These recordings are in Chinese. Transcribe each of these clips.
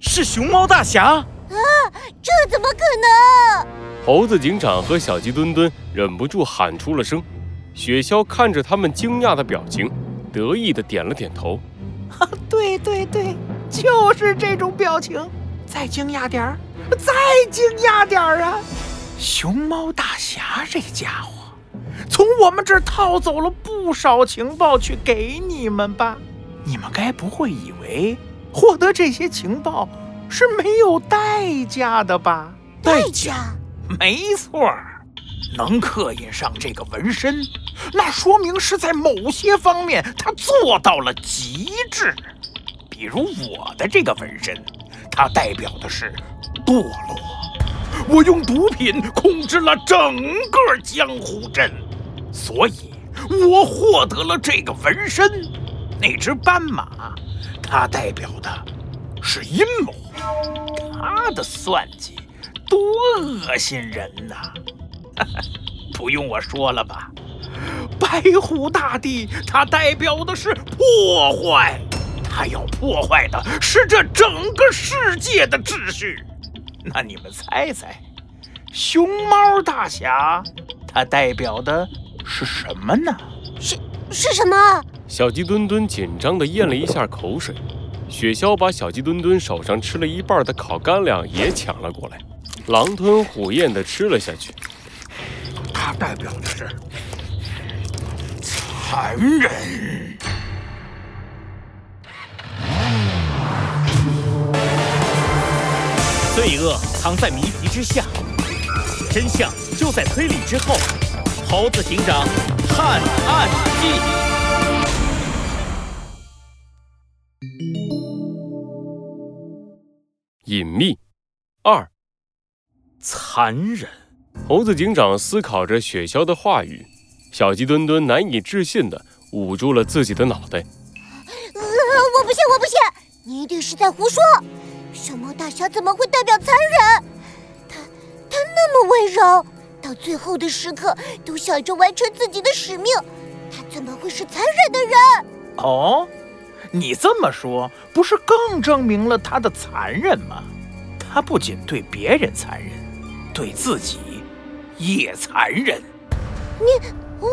是熊猫大侠！啊，这怎么可能？猴子警长和小鸡墩墩忍不住喊出了声。雪橇看着他们惊讶的表情，得意的点了点头。哈，对对对，就是这种表情。再惊讶点儿，再惊讶点儿啊！熊猫大侠这家伙，从我们这儿套走了不少情报去给你们吧？你们该不会以为获得这些情报是没有代价的吧？代价？没错儿。能刻印上这个纹身，那说明是在某些方面他做到了极致。比如我的这个纹身，它代表的是堕落。我用毒品控制了整个江湖镇，所以我获得了这个纹身。那只斑马，它代表的是阴谋。它的算计多恶心人呐！不用我说了吧，白虎大帝他代表的是破坏，他要破坏的是这整个世界的秩序。那你们猜猜，熊猫大侠他代表的是什么呢？是是什么？小鸡墩墩紧张地咽了一下口水，雪橇把小鸡墩墩手上吃了一半的烤干粮也抢了过来，狼吞虎咽地吃了下去。它代表的是残忍。罪恶藏在谜题之下，真相就在推理之后。猴子警长探案记，隐秘二，残忍。猴子警长思考着雪橇的话语，小鸡墩墩难以置信地捂住了自己的脑袋。呃，我不信，我不信，你一定是在胡说。小猫大侠怎么会代表残忍？他他那么温柔，到最后的时刻都想着完成自己的使命，他怎么会是残忍的人？哦，你这么说，不是更证明了他的残忍吗？他不仅对别人残忍，对自己。也残忍！你我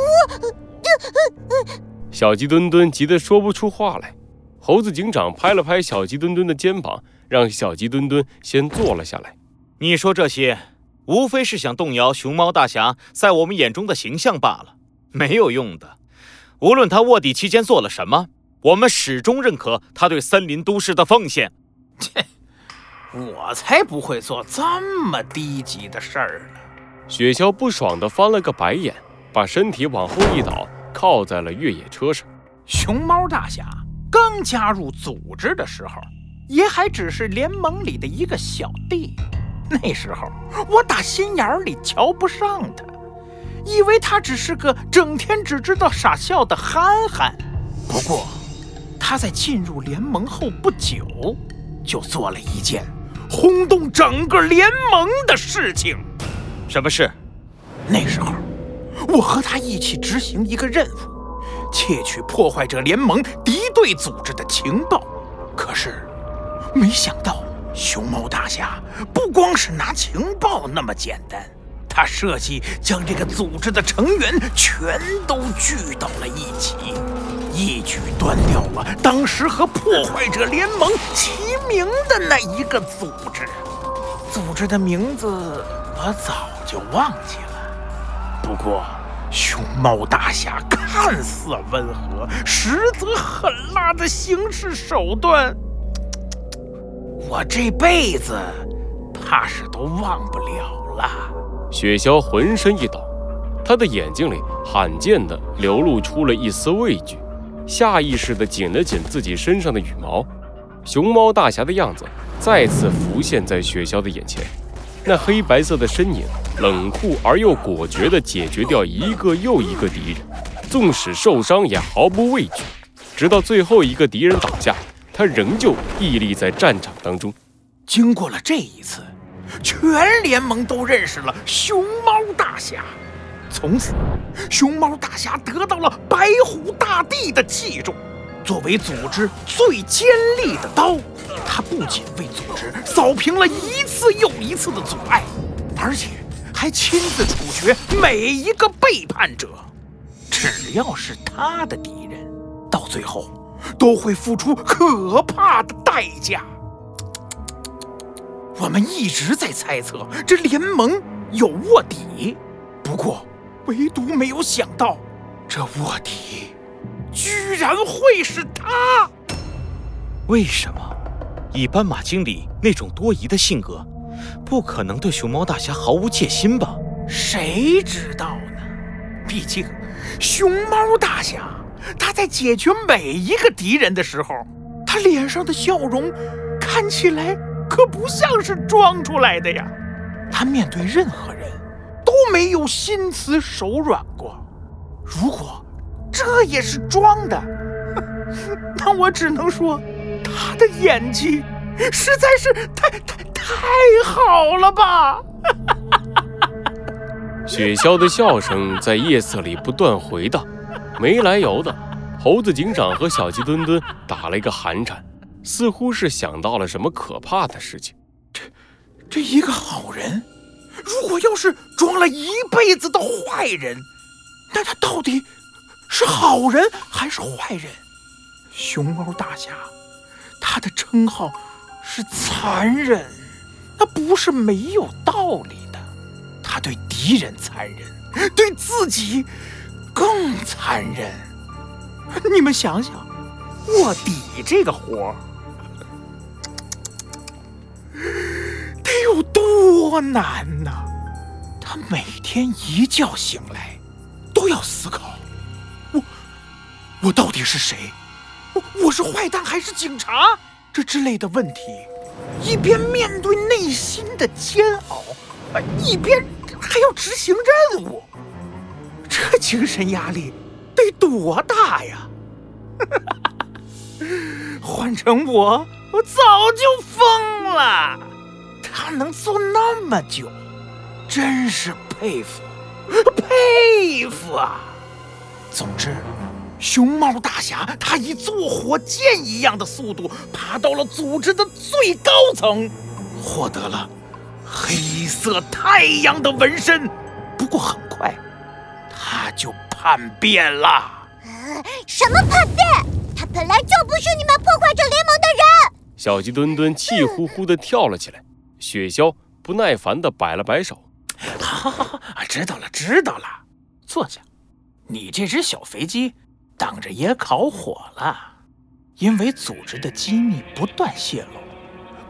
小鸡墩墩急得说不出话来。猴子警长拍了拍小鸡墩墩的肩膀，让小鸡墩墩先坐了下来。你说这些，无非是想动摇熊猫大侠在我们眼中的形象罢了，没有用的。无论他卧底期间做了什么，我们始终认可他对森林都市的奉献。切，我才不会做这么低级的事儿呢！雪橇不爽地翻了个白眼，把身体往后一倒，靠在了越野车上。熊猫大侠刚加入组织的时候，也还只是联盟里的一个小弟。那时候我打心眼里瞧不上他，以为他只是个整天只知道傻笑的憨憨。不过，他在进入联盟后不久，就做了一件轰动整个联盟的事情。什么事？那时候，我和他一起执行一个任务，窃取破坏者联盟敌对组织的情报。可是，没想到熊猫大侠不光是拿情报那么简单，他设计将这个组织的成员全都聚到了一起，一举端掉了当时和破坏者联盟齐名的那一个组织。组织的名字我早。就忘记了。不过，熊猫大侠看似温和，实则狠辣的行事手段，我这辈子怕是都忘不了了。雪橇浑身一抖，他的眼睛里罕见的流露出了一丝畏惧，下意识地紧了紧自己身上的羽毛。熊猫大侠的样子再次浮现在雪橇的眼前。那黑白色的身影，冷酷而又果决地解决掉一个又一个敌人，纵使受伤也毫不畏惧。直到最后一个敌人倒下，他仍旧屹立在战场当中。经过了这一次，全联盟都认识了熊猫大侠。从此，熊猫大侠得到了白虎大帝的器重，作为组织最尖利的刀，他不仅为组织扫平了一次又一次的阻碍，而且还亲自处决每一个背叛者。只要是他的敌人，到最后都会付出可怕的代价。我们一直在猜测这联盟有卧底，不过唯独没有想到，这卧底居然会是他。为什么？以斑马经理那种多疑的性格，不可能对熊猫大侠毫无戒心吧？谁知道呢？毕竟。熊猫大侠，他在解决每一个敌人的时候，他脸上的笑容看起来可不像是装出来的呀。他面对任何人都没有心慈手软过。如果这也是装的，那我只能说，他的演技实在是太太太好了吧。雪橇的笑声在夜色里不断回荡，没来由的，猴子警长和小鸡墩墩打了一个寒颤，似乎是想到了什么可怕的事情。这，这一个好人，如果要是装了一辈子的坏人，那他到底是好人还是坏人？熊猫大侠，他的称号是残忍，那不是没有道理的。他对敌人残忍，对自己更残忍。你们想想，卧底这个活儿多难呐！他每天一觉醒来，都要思考：我我到底是谁？我我是坏蛋还是警察？这之类的问题，一边面对内心的煎熬，一边。还要执行任务，这精神压力得多大呀！换成我，我早就疯。么久，真是佩服，佩服啊！总之，熊猫大侠他以坐火箭一样的速度爬到了组织的最高层，获得了。黑色太阳的纹身，不过很快他就叛变了。什么叛变？他本来就不是你们破坏者联盟的人！小鸡墩墩气呼呼地跳了起来。雪橇不耐烦地摆了摆手：“好，好，好，知道了，知道了。坐下。你这只小肥鸡，等着也烤火了，因为组织的机密不断泄露。”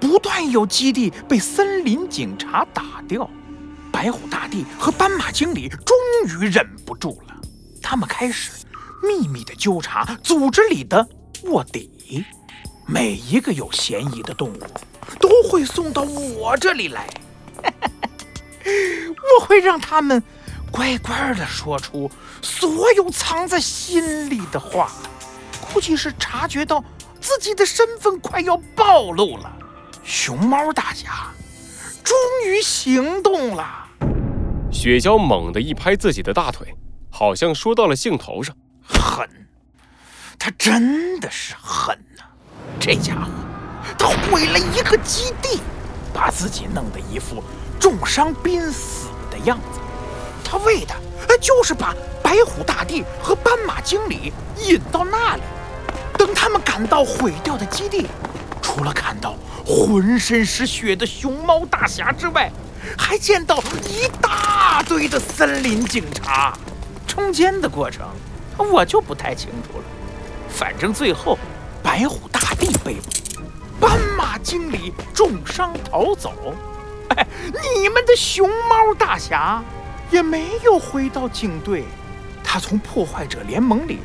不断有基地被森林警察打掉，白虎大帝和斑马经理终于忍不住了，他们开始秘密的纠察组织里的卧底，每一个有嫌疑的动物都会送到我这里来，我会让他们乖乖的说出所有藏在心里的话，估计是察觉到自己的身份快要暴露了。熊猫大侠终于行动了！雪橇猛地一拍自己的大腿，好像说到了兴头上。狠，他真的是狠呐！这家伙，他毁了一个基地，把自己弄得一副重伤濒死的样子。他为的就是把白虎大帝和斑马经理引到那里，等他们赶到毁掉的基地。除了看到浑身是血的熊猫大侠之外，还见到一大堆的森林警察。中间的过程我就不太清楚了。反正最后白虎大帝被捕，斑马经理重伤逃走。哎，你们的熊猫大侠也没有回到警队，他从破坏者联盟里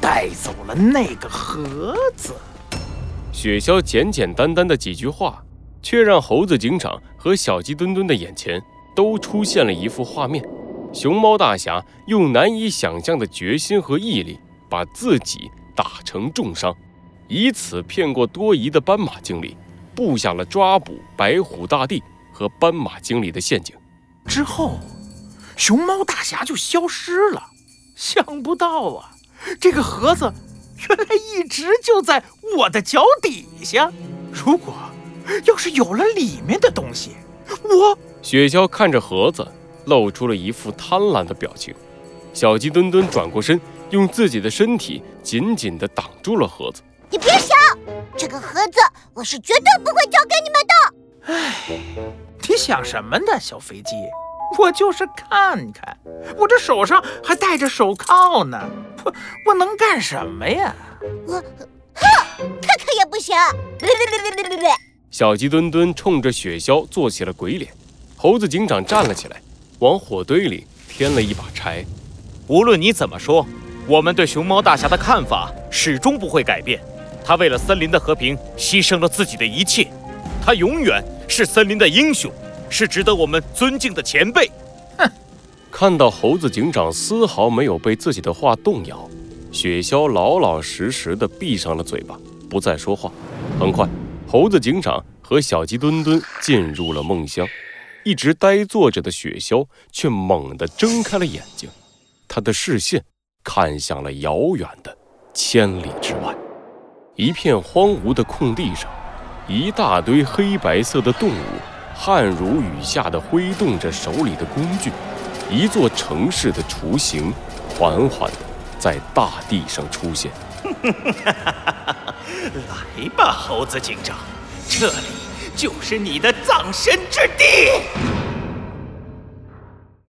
带走了那个盒子。雪橇简简单单的几句话，却让猴子警长和小鸡墩墩的眼前都出现了一幅画面：熊猫大侠用难以想象的决心和毅力，把自己打成重伤，以此骗过多疑的斑马经理，布下了抓捕白虎大帝和斑马经理的陷阱。之后，熊猫大侠就消失了。想不到啊，这个盒子原来一直就在我的脚底下。如果要是有了里面的东西，我……雪橇看着盒子，露出了一副贪婪的表情。小鸡墩墩转过身，用自己的身体紧紧地挡住了盒子。你别想，这个盒子我是绝对不会交给你们的。唉，你想什么呢，小飞机？我就是看看，我这手上还戴着手铐呢，我我能干什么呀？我，哼，看看也不行。小鸡墩墩冲着雪橇做起了鬼脸。猴子警长站了起来，往火堆里添了一把柴。无论你怎么说，我们对熊猫大侠的看法始终不会改变。他为了森林的和平牺牲了自己的一切，他永远是森林的英雄。是值得我们尊敬的前辈。哼！看到猴子警长丝毫没有被自己的话动摇，雪橇老老实实的闭上了嘴巴，不再说话。很快，猴子警长和小鸡墩墩进入了梦乡。一直呆坐着的雪橇却猛地睁开了眼睛，他的视线看向了遥远的千里之外，一片荒芜的空地上，一大堆黑白色的动物。汗如雨下的挥动着手里的工具，一座城市的雏形缓缓的在大地上出现。来吧，猴子警长，这里就是你的葬身之地。